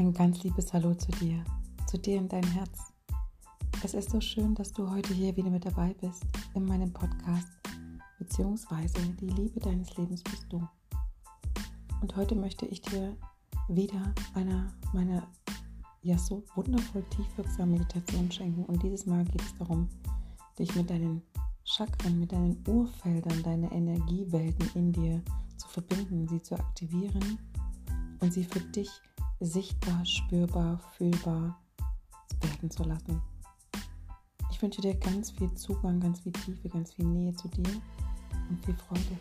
Ein ganz liebes Hallo zu dir, zu dir in dein Herz. Es ist so schön, dass du heute hier wieder mit dabei bist in meinem Podcast, beziehungsweise die Liebe deines Lebens bist du. Und heute möchte ich dir wieder einer meiner ja so wundervoll tiefwirksamen Meditationen schenken. Und dieses Mal geht es darum, dich mit deinen Chakren, mit deinen Urfeldern, deine Energiewelten in dir zu verbinden, sie zu aktivieren und sie für dich sichtbar, spürbar, fühlbar werden zu lassen. Ich wünsche dir ganz viel Zugang, ganz viel Tiefe, ganz viel Nähe zu dir und viel Freude.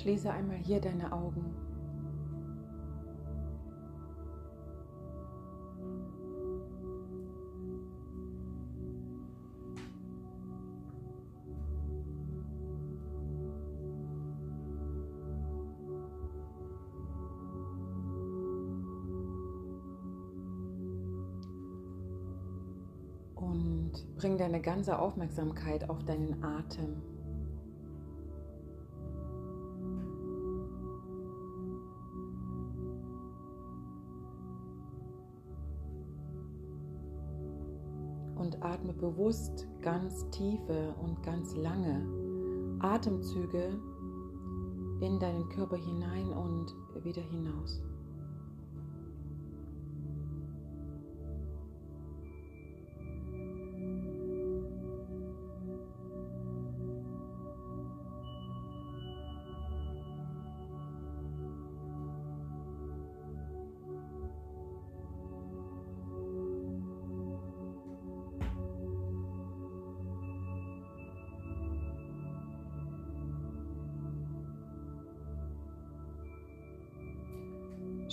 Schließe einmal hier deine Augen. Und bring deine ganze Aufmerksamkeit auf deinen Atem. Bewusst ganz tiefe und ganz lange Atemzüge in deinen Körper hinein und wieder hinaus.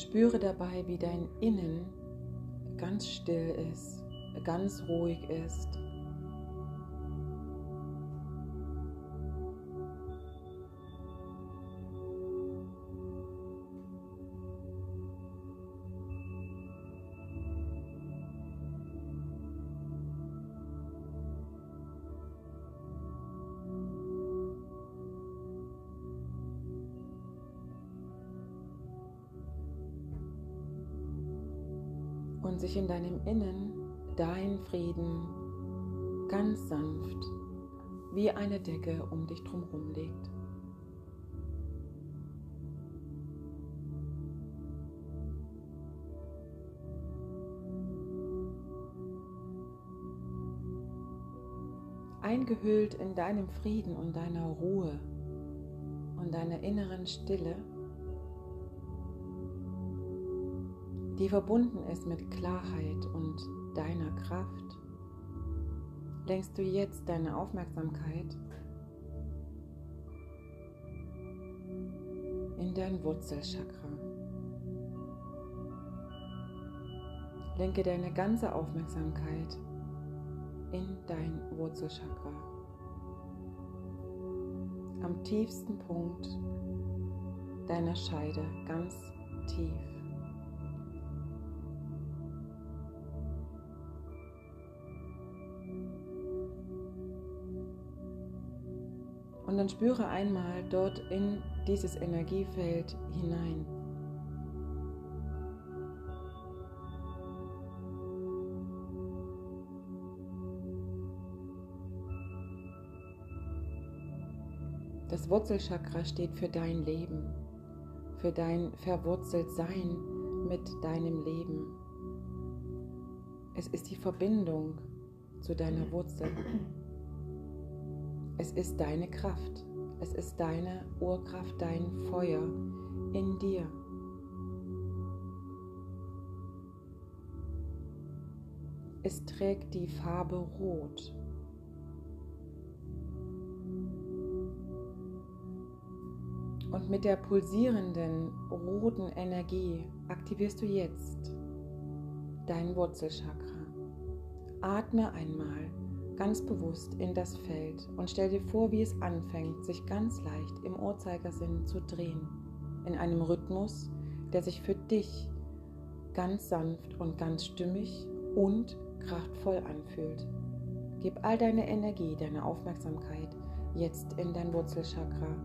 Spüre dabei, wie dein Innen ganz still ist, ganz ruhig ist. In deinem Innen dein Frieden ganz sanft wie eine Decke um dich drumherum legt. Eingehüllt in deinem Frieden und deiner Ruhe und deiner inneren Stille die verbunden ist mit Klarheit und deiner Kraft, lenkst du jetzt deine Aufmerksamkeit in dein Wurzelchakra. Lenke deine ganze Aufmerksamkeit in dein Wurzelchakra. Am tiefsten Punkt deiner Scheide, ganz tief. Und dann spüre einmal dort in dieses Energiefeld hinein. Das Wurzelchakra steht für dein Leben, für dein Verwurzeltsein mit deinem Leben. Es ist die Verbindung zu deiner Wurzel. Es ist deine Kraft. Es ist deine Urkraft, dein Feuer in dir. Es trägt die Farbe Rot. Und mit der pulsierenden roten Energie aktivierst du jetzt dein Wurzelchakra. Atme einmal ganz bewusst in das Feld und stell dir vor, wie es anfängt, sich ganz leicht im Uhrzeigersinn zu drehen. In einem Rhythmus, der sich für dich ganz sanft und ganz stimmig und kraftvoll anfühlt. Gib all deine Energie, deine Aufmerksamkeit jetzt in dein Wurzelchakra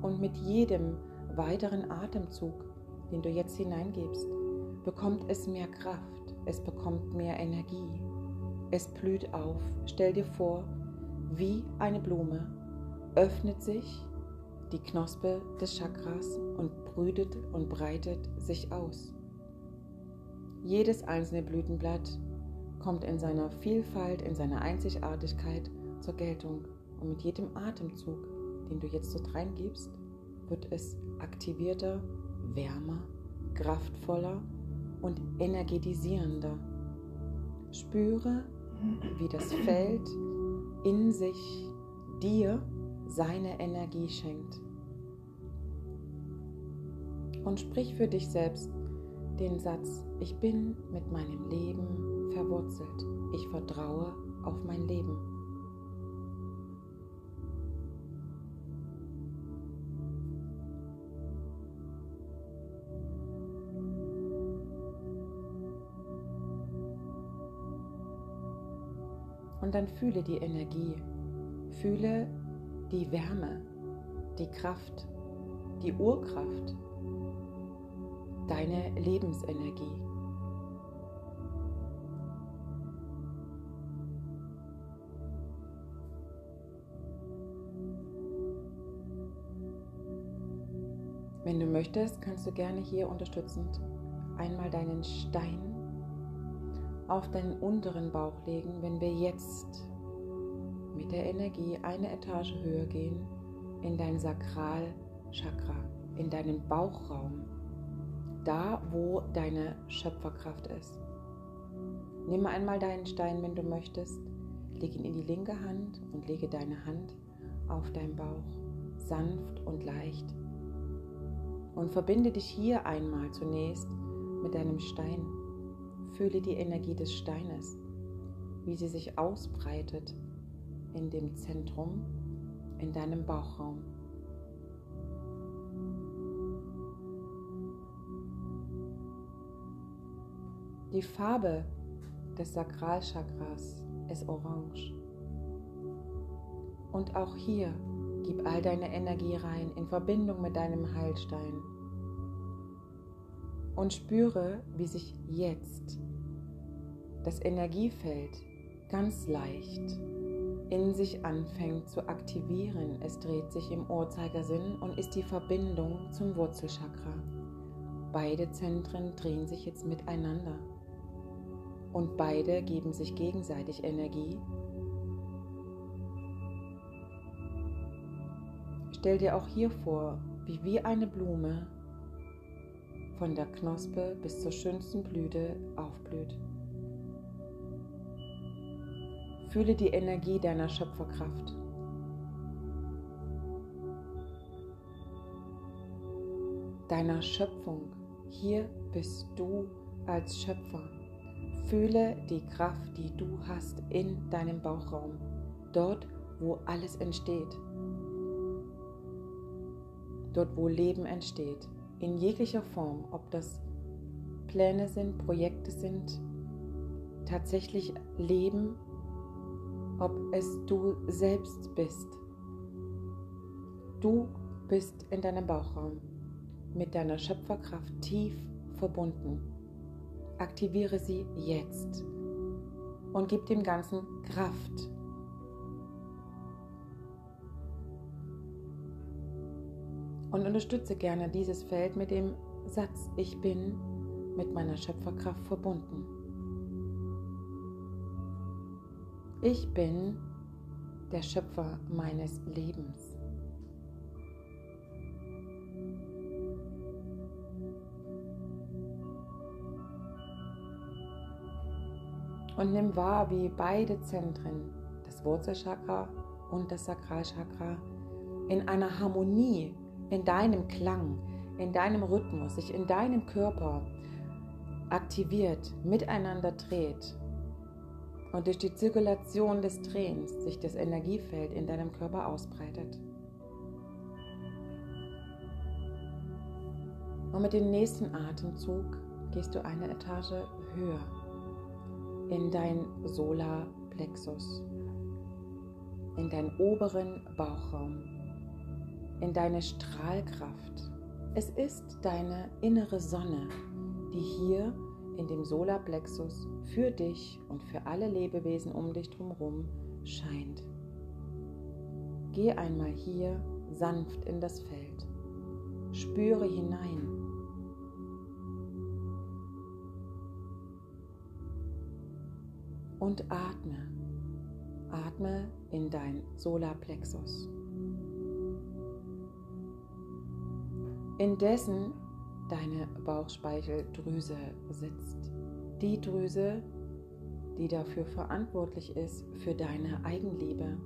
und mit jedem weiteren Atemzug, den du jetzt hineingibst, bekommt es mehr Kraft, es bekommt mehr Energie, es blüht auf. Stell dir vor, wie eine Blume öffnet sich die Knospe des Chakras und brütet und breitet sich aus. Jedes einzelne Blütenblatt kommt in seiner Vielfalt, in seiner Einzigartigkeit zur Geltung und mit jedem Atemzug den du jetzt dort reingibst, wird es aktivierter, wärmer, kraftvoller und energetisierender. Spüre, wie das Feld in sich dir seine Energie schenkt. Und sprich für dich selbst den Satz, ich bin mit meinem Leben verwurzelt. Ich vertraue auf mein Leben. Dann fühle die Energie, fühle die Wärme, die Kraft, die Urkraft, deine Lebensenergie. Wenn du möchtest, kannst du gerne hier unterstützend einmal deinen Stein auf deinen unteren Bauch legen, wenn wir jetzt mit der Energie eine Etage höher gehen in dein Sakralchakra, in deinen Bauchraum, da wo deine Schöpferkraft ist. Nimm einmal deinen Stein, wenn du möchtest, leg ihn in die linke Hand und lege deine Hand auf deinen Bauch, sanft und leicht. Und verbinde dich hier einmal zunächst mit deinem Stein. Fühle die Energie des Steines, wie sie sich ausbreitet in dem Zentrum, in deinem Bauchraum. Die Farbe des Sakralchakras ist orange. Und auch hier gib all deine Energie rein in Verbindung mit deinem Heilstein und spüre, wie sich jetzt das Energiefeld ganz leicht in sich anfängt zu aktivieren. Es dreht sich im Uhrzeigersinn und ist die Verbindung zum Wurzelchakra. Beide Zentren drehen sich jetzt miteinander und beide geben sich gegenseitig Energie. Stell dir auch hier vor, wie wie eine Blume von der Knospe bis zur schönsten Blüte aufblüht. Fühle die Energie deiner Schöpferkraft. Deiner Schöpfung. Hier bist du als Schöpfer. Fühle die Kraft, die du hast in deinem Bauchraum, dort, wo alles entsteht, dort, wo Leben entsteht in jeglicher Form, ob das Pläne sind, Projekte sind, tatsächlich Leben, ob es du selbst bist. Du bist in deinem Bauchraum mit deiner Schöpferkraft tief verbunden. Aktiviere sie jetzt und gib dem Ganzen Kraft. Und unterstütze gerne dieses Feld mit dem Satz, ich bin mit meiner Schöpferkraft verbunden. Ich bin der Schöpfer meines Lebens. Und nimm wahr, wie beide Zentren, das Wurzelchakra und das Sakralchakra, in einer Harmonie, in deinem Klang, in deinem Rhythmus, sich in deinem Körper aktiviert, miteinander dreht und durch die Zirkulation des Drehens sich das Energiefeld in deinem Körper ausbreitet. Und mit dem nächsten Atemzug gehst du eine Etage höher in dein Solarplexus, in deinen oberen Bauchraum, in deine Strahlkraft. Es ist deine innere Sonne, die hier in dem Solarplexus für dich und für alle Lebewesen um dich drumherum scheint. Geh einmal hier sanft in das Feld. Spüre hinein. Und atme. Atme in dein Solarplexus. Indessen deine Bauchspeicheldrüse sitzt. Die Drüse, die dafür verantwortlich ist für deine Eigenliebe.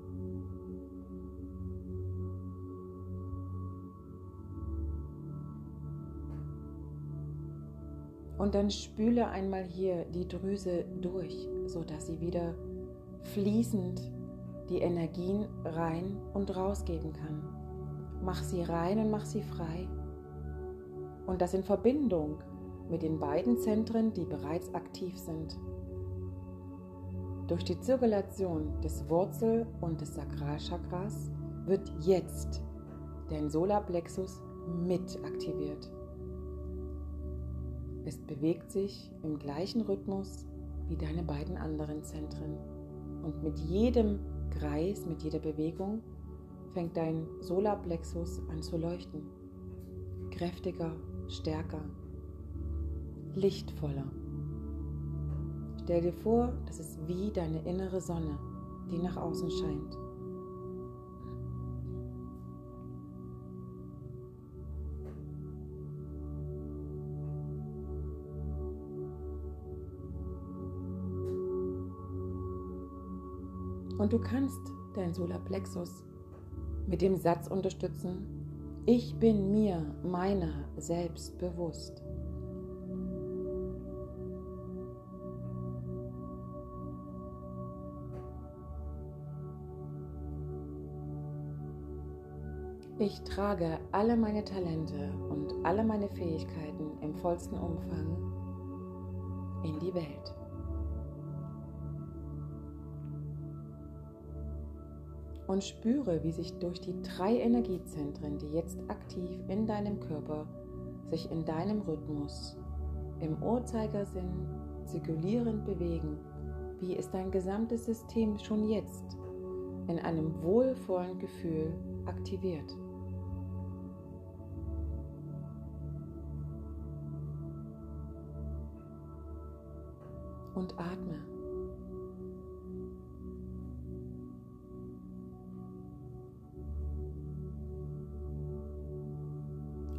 Und dann spüle einmal hier die Drüse durch, sodass sie wieder fließend die Energien rein und rausgeben kann. Mach sie rein und mach sie frei und das in Verbindung mit den beiden Zentren, die bereits aktiv sind. Durch die Zirkulation des Wurzel- und des Sakralchakras wird jetzt dein Solarplexus mit aktiviert. Es bewegt sich im gleichen Rhythmus wie deine beiden anderen Zentren. Und mit jedem Kreis, mit jeder Bewegung fängt dein Solarplexus an zu leuchten. Kräftiger stärker, lichtvoller. Stell dir vor, das ist wie deine innere Sonne, die nach außen scheint. Und du kannst dein Solarplexus mit dem Satz unterstützen, ich bin mir meiner selbst bewusst. Ich trage alle meine Talente und alle meine Fähigkeiten im vollsten Umfang in die Welt. Und spüre, wie sich durch die drei Energiezentren, die jetzt aktiv in deinem Körper, sich in deinem Rhythmus, im Uhrzeigersinn zirkulierend bewegen, wie ist dein gesamtes System schon jetzt in einem wohlvollen Gefühl aktiviert. Und atme.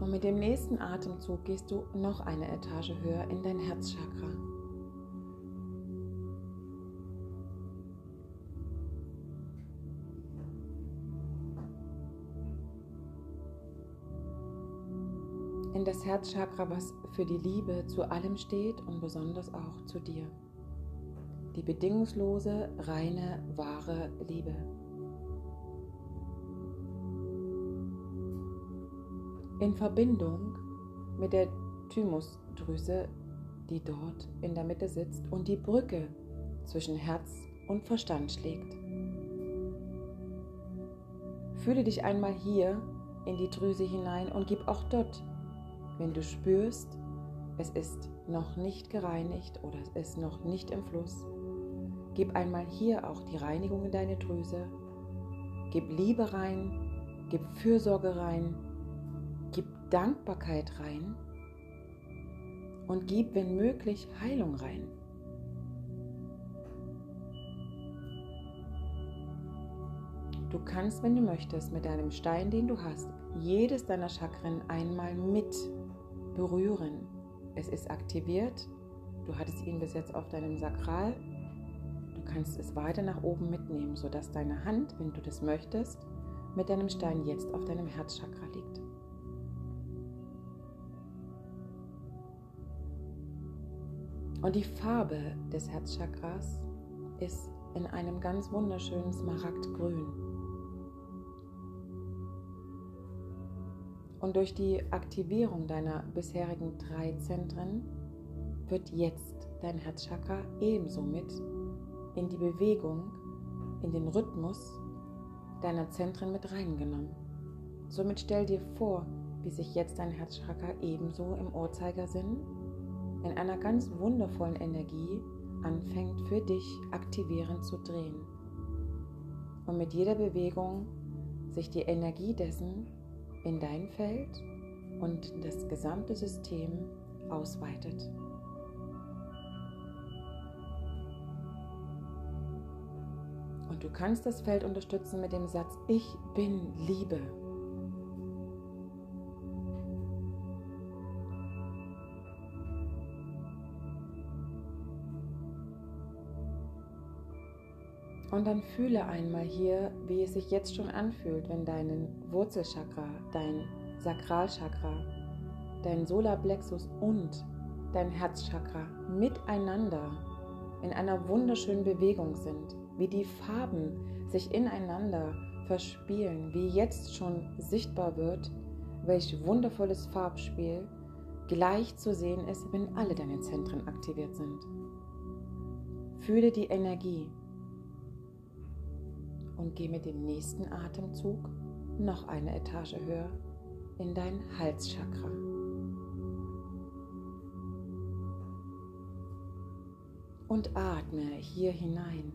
Und mit dem nächsten Atemzug gehst du noch eine Etage höher in dein Herzchakra. In das Herzchakra, was für die Liebe zu allem steht und besonders auch zu dir. Die bedingungslose, reine, wahre Liebe. In Verbindung mit der Thymusdrüse, die dort in der Mitte sitzt und die Brücke zwischen Herz und Verstand schlägt. Fühle dich einmal hier in die Drüse hinein und gib auch dort, wenn du spürst, es ist noch nicht gereinigt oder es ist noch nicht im Fluss, gib einmal hier auch die Reinigung in deine Drüse, gib Liebe rein, gib Fürsorge rein, Dankbarkeit rein und gib, wenn möglich, Heilung rein. Du kannst, wenn du möchtest, mit deinem Stein, den du hast, jedes deiner Chakren einmal mit berühren. Es ist aktiviert. Du hattest ihn bis jetzt auf deinem Sakral. Du kannst es weiter nach oben mitnehmen, sodass deine Hand, wenn du das möchtest, mit deinem Stein jetzt auf deinem Herzchakra liegt. Und die Farbe des Herzchakras ist in einem ganz wunderschönen Smaragdgrün. Und durch die Aktivierung deiner bisherigen drei Zentren wird jetzt dein Herzchakra ebenso mit in die Bewegung, in den Rhythmus deiner Zentren mit reingenommen. Somit stell dir vor, wie sich jetzt dein Herzchakra ebenso im Uhrzeigersinn in einer ganz wundervollen Energie anfängt für dich aktivierend zu drehen. Und mit jeder Bewegung sich die Energie dessen in dein Feld und das gesamte System ausweitet. Und du kannst das Feld unterstützen mit dem Satz, ich bin Liebe. Und dann fühle einmal hier, wie es sich jetzt schon anfühlt, wenn dein Wurzelchakra, dein Sakralchakra, dein Solarplexus und dein Herzchakra miteinander in einer wunderschönen Bewegung sind, wie die Farben sich ineinander verspielen, wie jetzt schon sichtbar wird, welch wundervolles Farbspiel gleich zu sehen ist, wenn alle deine Zentren aktiviert sind. Fühle die Energie, und geh mit dem nächsten Atemzug noch eine Etage höher in dein Halschakra. Und atme hier hinein.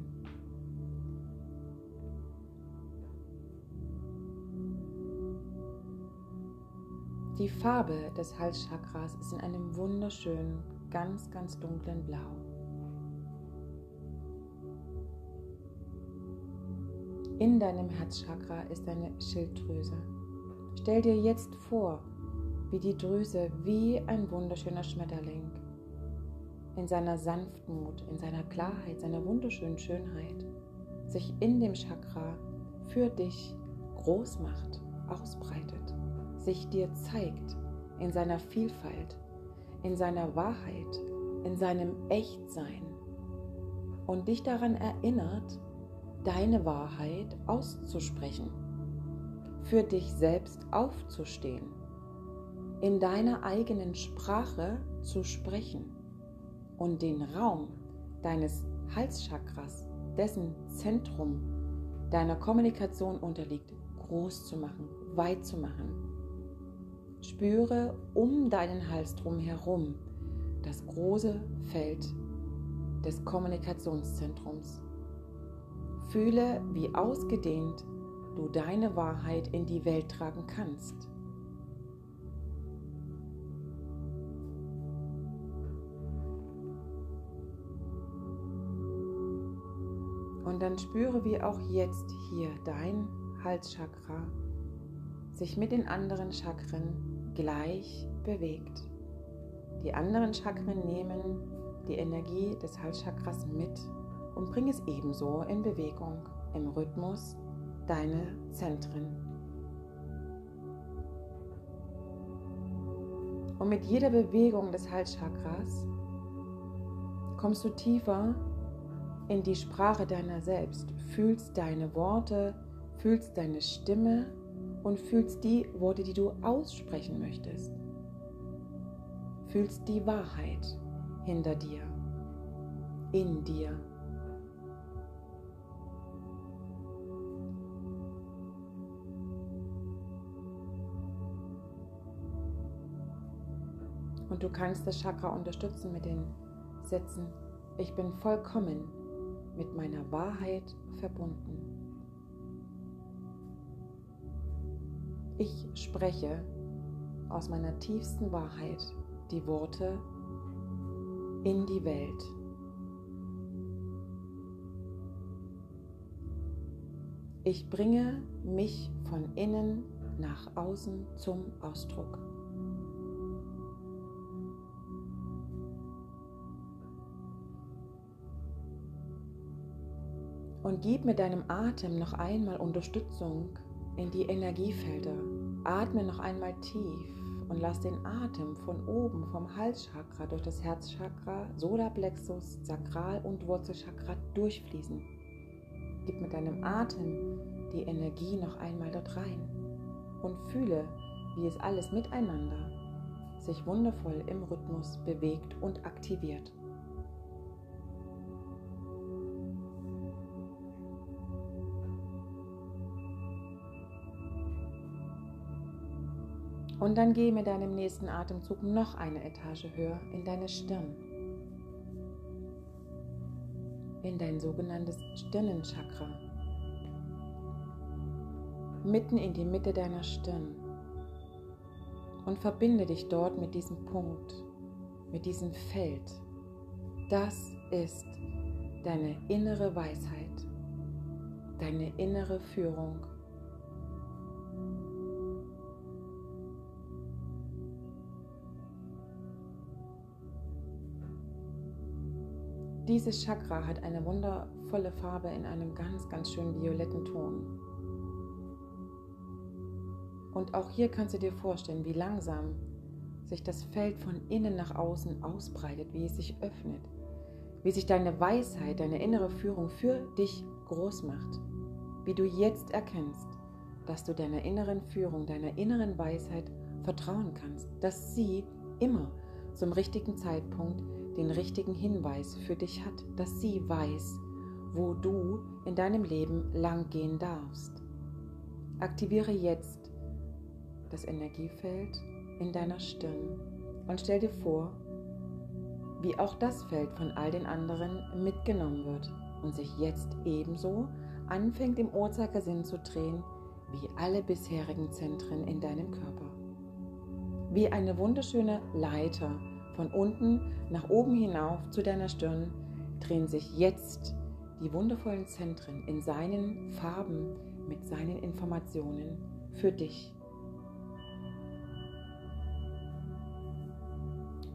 Die Farbe des Halschakras ist in einem wunderschönen, ganz, ganz dunklen Blau. In deinem Herzchakra ist eine Schilddrüse. Stell dir jetzt vor, wie die Drüse wie ein wunderschöner Schmetterling in seiner Sanftmut, in seiner Klarheit, seiner wunderschönen Schönheit sich in dem Chakra für dich groß macht, ausbreitet, sich dir zeigt in seiner Vielfalt, in seiner Wahrheit, in seinem Echtsein und dich daran erinnert, deine Wahrheit auszusprechen, für dich selbst aufzustehen, in deiner eigenen Sprache zu sprechen und den Raum deines Halschakras, dessen Zentrum deiner Kommunikation unterliegt, groß zu machen, weit zu machen. Spüre um deinen Hals drum herum das große Feld des Kommunikationszentrums Fühle, wie ausgedehnt du deine Wahrheit in die Welt tragen kannst. Und dann spüre, wie auch jetzt hier dein Halschakra sich mit den anderen Chakren gleich bewegt. Die anderen Chakren nehmen die Energie des Halschakras mit und bring es ebenso in Bewegung, im Rhythmus deine Zentren. Und mit jeder Bewegung des Halschakras kommst du tiefer in die Sprache deiner selbst, fühlst deine Worte, fühlst deine Stimme und fühlst die Worte, die du aussprechen möchtest. Fühlst die Wahrheit hinter dir, in dir. Du kannst das Chakra unterstützen mit den Sätzen, ich bin vollkommen mit meiner Wahrheit verbunden. Ich spreche aus meiner tiefsten Wahrheit die Worte in die Welt. Ich bringe mich von innen nach außen zum Ausdruck. Und gib mit deinem Atem noch einmal Unterstützung in die Energiefelder. Atme noch einmal tief und lass den Atem von oben vom Halschakra durch das Herzchakra, Solarplexus, Sakral und Wurzelchakra durchfließen. Gib mit deinem Atem die Energie noch einmal dort rein und fühle, wie es alles miteinander sich wundervoll im Rhythmus bewegt und aktiviert. Und dann geh mit deinem nächsten Atemzug noch eine Etage höher in deine Stirn. In dein sogenanntes Stirnenchakra. Mitten in die Mitte deiner Stirn. Und verbinde dich dort mit diesem Punkt, mit diesem Feld. Das ist deine innere Weisheit, deine innere Führung Dieses Chakra hat eine wundervolle Farbe in einem ganz, ganz schönen violetten Ton. Und auch hier kannst du dir vorstellen, wie langsam sich das Feld von innen nach außen ausbreitet, wie es sich öffnet, wie sich deine Weisheit, deine innere Führung für dich groß macht, wie du jetzt erkennst, dass du deiner inneren Führung, deiner inneren Weisheit vertrauen kannst, dass sie immer zum richtigen Zeitpunkt den richtigen Hinweis für dich hat, dass sie weiß, wo du in deinem Leben lang gehen darfst. Aktiviere jetzt das Energiefeld in deiner Stirn und stell dir vor, wie auch das Feld von all den anderen mitgenommen wird und sich jetzt ebenso anfängt im Uhrzeigersinn zu drehen wie alle bisherigen Zentren in deinem Körper. Wie eine wunderschöne Leiter von unten nach oben hinauf zu deiner Stirn drehen sich jetzt die wundervollen Zentren in seinen Farben mit seinen Informationen für dich.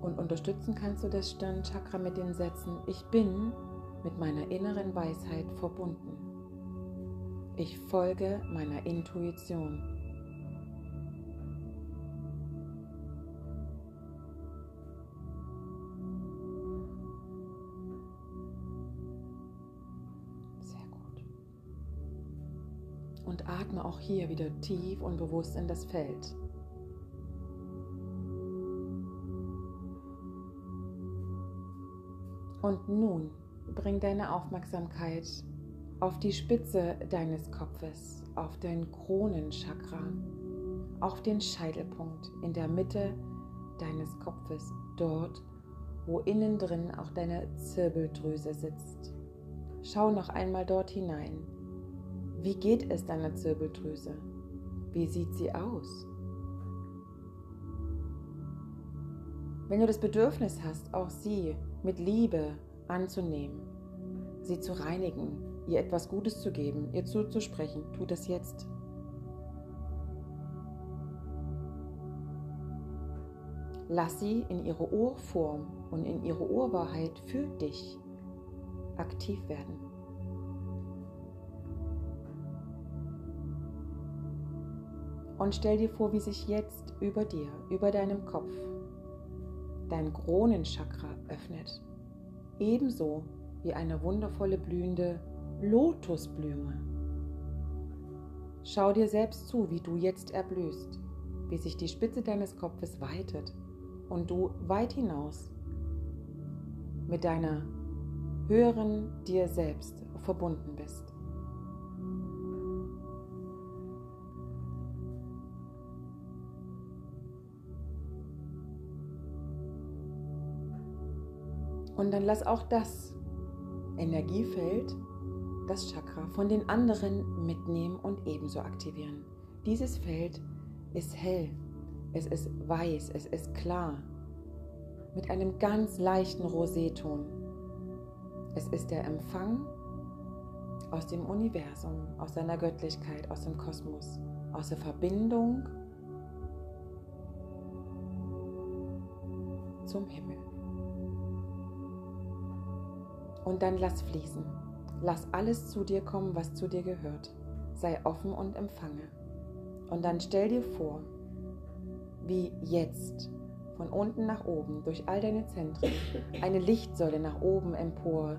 Und unterstützen kannst du das Stirnchakra mit den Sätzen, ich bin mit meiner inneren Weisheit verbunden. Ich folge meiner Intuition. Atme auch hier wieder tief und bewusst in das Feld. Und nun bring deine Aufmerksamkeit auf die Spitze deines Kopfes, auf dein Kronenchakra, auf den Scheitelpunkt in der Mitte deines Kopfes, dort, wo innen drin auch deine Zirbeldrüse sitzt. Schau noch einmal dort hinein wie geht es deiner Zirbeldrüse? Wie sieht sie aus? Wenn du das Bedürfnis hast, auch sie mit Liebe anzunehmen, sie zu reinigen, ihr etwas Gutes zu geben, ihr zuzusprechen, tu das jetzt. Lass sie in ihre Urform und in ihre Urwahrheit für dich aktiv werden. Und stell dir vor, wie sich jetzt über dir, über deinem Kopf, dein Kronenchakra öffnet. Ebenso wie eine wundervolle blühende Lotusblume. Schau dir selbst zu, wie du jetzt erblühst, wie sich die Spitze deines Kopfes weitet und du weit hinaus mit deiner höheren dir selbst verbunden bist. Und dann lass auch das Energiefeld, das Chakra, von den anderen mitnehmen und ebenso aktivieren. Dieses Feld ist hell, es ist weiß, es ist klar, mit einem ganz leichten Roséton. Es ist der Empfang aus dem Universum, aus seiner Göttlichkeit, aus dem Kosmos, aus der Verbindung zum Himmel. Und dann lass fließen. Lass alles zu dir kommen, was zu dir gehört. Sei offen und empfange. Und dann stell dir vor, wie jetzt von unten nach oben durch all deine Zentren eine Lichtsäule nach oben empor,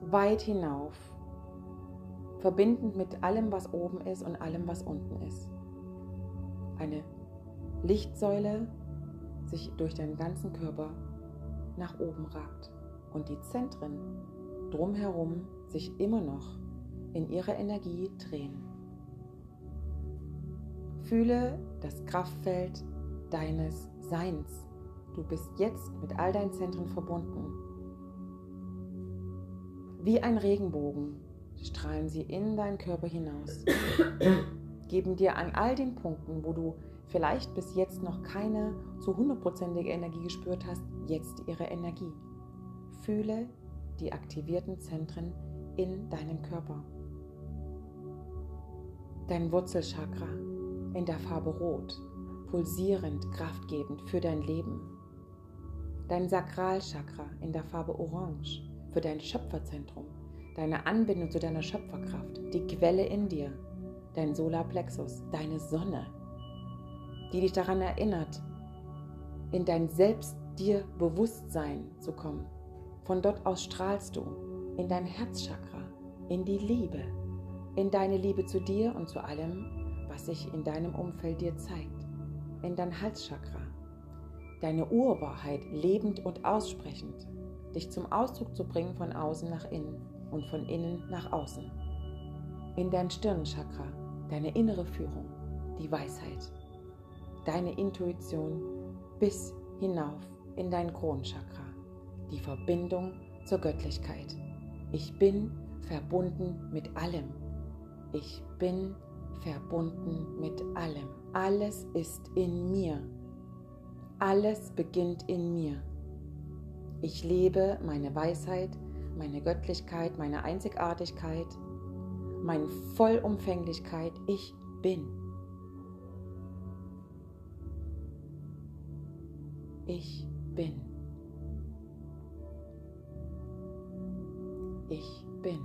weit hinauf, verbindend mit allem, was oben ist und allem, was unten ist. Eine Lichtsäule sich durch deinen ganzen Körper nach oben ragt und die Zentren drumherum sich immer noch in ihrer Energie drehen. Fühle das Kraftfeld deines Seins. Du bist jetzt mit all deinen Zentren verbunden. Wie ein Regenbogen strahlen sie in deinen Körper hinaus, geben dir an all den Punkten, wo du vielleicht bis jetzt noch keine zu hundertprozentige Energie gespürt hast, jetzt ihre Energie. Fühle die aktivierten Zentren in deinem Körper. Dein Wurzelchakra in der Farbe Rot, pulsierend, kraftgebend für dein Leben. Dein Sakralchakra in der Farbe Orange für dein Schöpferzentrum, deine Anbindung zu deiner Schöpferkraft, die Quelle in dir, dein Solarplexus, deine Sonne, die dich daran erinnert, in dein Selbst dir Bewusstsein zu kommen. Von dort aus strahlst du in dein Herzchakra, in die Liebe, in deine Liebe zu dir und zu allem, was sich in deinem Umfeld dir zeigt, in dein Halschakra, deine Urwahrheit lebend und aussprechend, dich zum Ausdruck zu bringen von außen nach innen und von innen nach außen, in dein Stirnchakra, deine innere Führung, die Weisheit, deine Intuition bis hinauf in dein Kronchakra, die Verbindung zur Göttlichkeit. Ich bin verbunden mit allem. Ich bin verbunden mit allem. Alles ist in mir. Alles beginnt in mir. Ich lebe meine Weisheit, meine Göttlichkeit, meine Einzigartigkeit, meine Vollumfänglichkeit. Ich bin. Ich bin. Ich bin.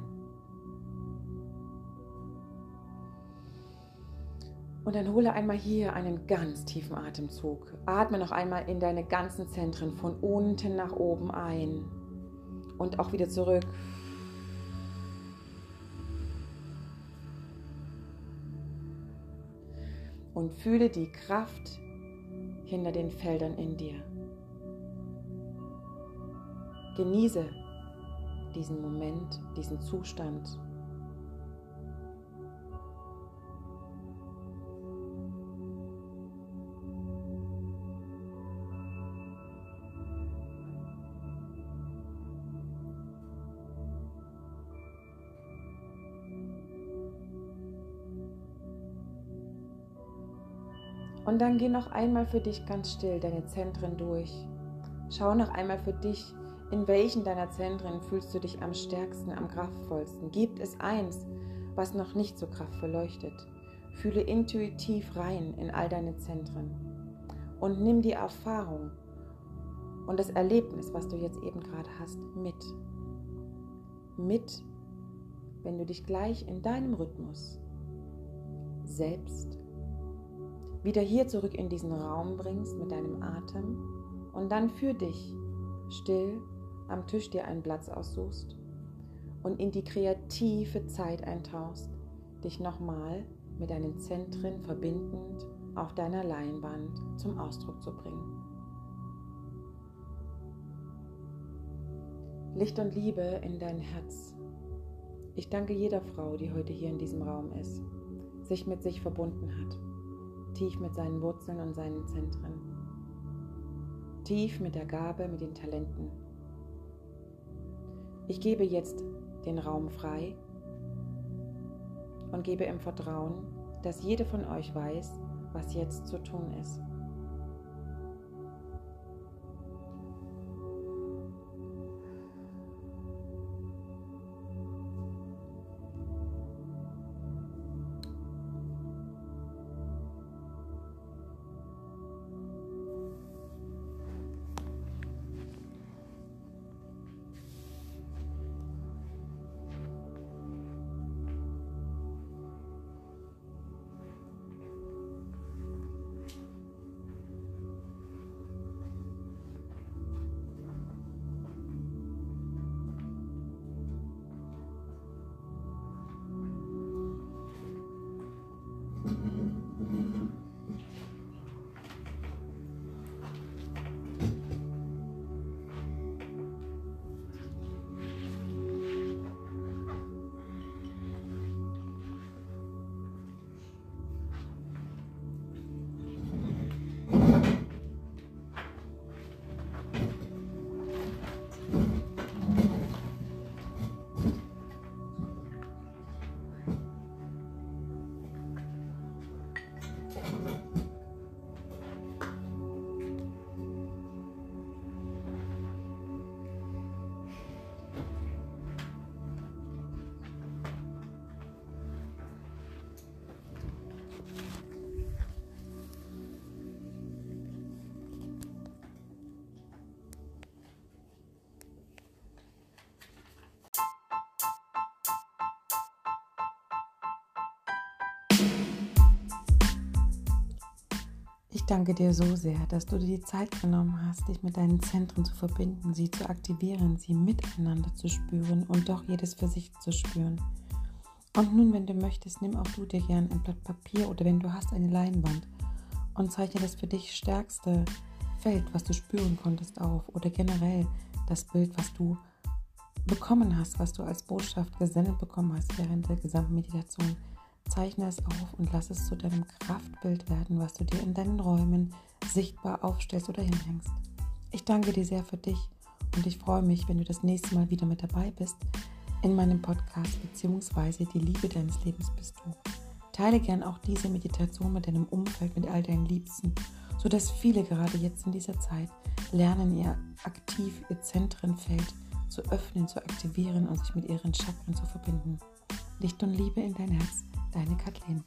Und dann hole einmal hier einen ganz tiefen Atemzug. Atme noch einmal in deine ganzen Zentren von unten nach oben ein und auch wieder zurück. Und fühle die Kraft hinter den Feldern in dir. Genieße diesen Moment, diesen Zustand. Und dann geh noch einmal für dich ganz still deine Zentren durch. Schau noch einmal für dich, in welchen deiner Zentren fühlst du dich am stärksten, am kraftvollsten? Gibt es eins, was noch nicht so kraftvoll leuchtet? Fühle intuitiv rein in all deine Zentren und nimm die Erfahrung und das Erlebnis, was du jetzt eben gerade hast, mit. Mit, wenn du dich gleich in deinem Rhythmus selbst wieder hier zurück in diesen Raum bringst mit deinem Atem und dann für dich still am Tisch dir einen Platz aussuchst und in die kreative Zeit eintauchst, dich nochmal mit deinen Zentren verbindend auf deiner Leinwand zum Ausdruck zu bringen. Licht und Liebe in dein Herz. Ich danke jeder Frau, die heute hier in diesem Raum ist, sich mit sich verbunden hat, tief mit seinen Wurzeln und seinen Zentren. tief mit der Gabe, mit den Talenten. Ich gebe jetzt den Raum frei und gebe im Vertrauen, dass jeder von euch weiß, was jetzt zu tun ist. Ich danke dir so sehr, dass du dir die Zeit genommen hast, dich mit deinen Zentren zu verbinden, sie zu aktivieren, sie miteinander zu spüren und doch jedes für sich zu spüren. Und nun, wenn du möchtest, nimm auch du dir gern ein Blatt Papier oder wenn du hast eine Leinwand und zeichne das für dich stärkste Feld, was du spüren konntest, auf oder generell das Bild, was du bekommen hast, was du als Botschaft gesendet bekommen hast während der gesamten Meditation Zeichne es auf und lass es zu deinem Kraftbild werden, was du dir in deinen Räumen sichtbar aufstellst oder hinhängst. Ich danke dir sehr für dich und ich freue mich, wenn du das nächste Mal wieder mit dabei bist in meinem Podcast bzw. die Liebe deines Lebens bist du. Teile gern auch diese Meditation mit deinem Umfeld, mit all deinen Liebsten, sodass viele gerade jetzt in dieser Zeit lernen, ihr aktiv ihr Zentrenfeld zu öffnen, zu aktivieren und sich mit ihren Chakren zu verbinden. Licht und Liebe in dein Herz Deine Kathleen.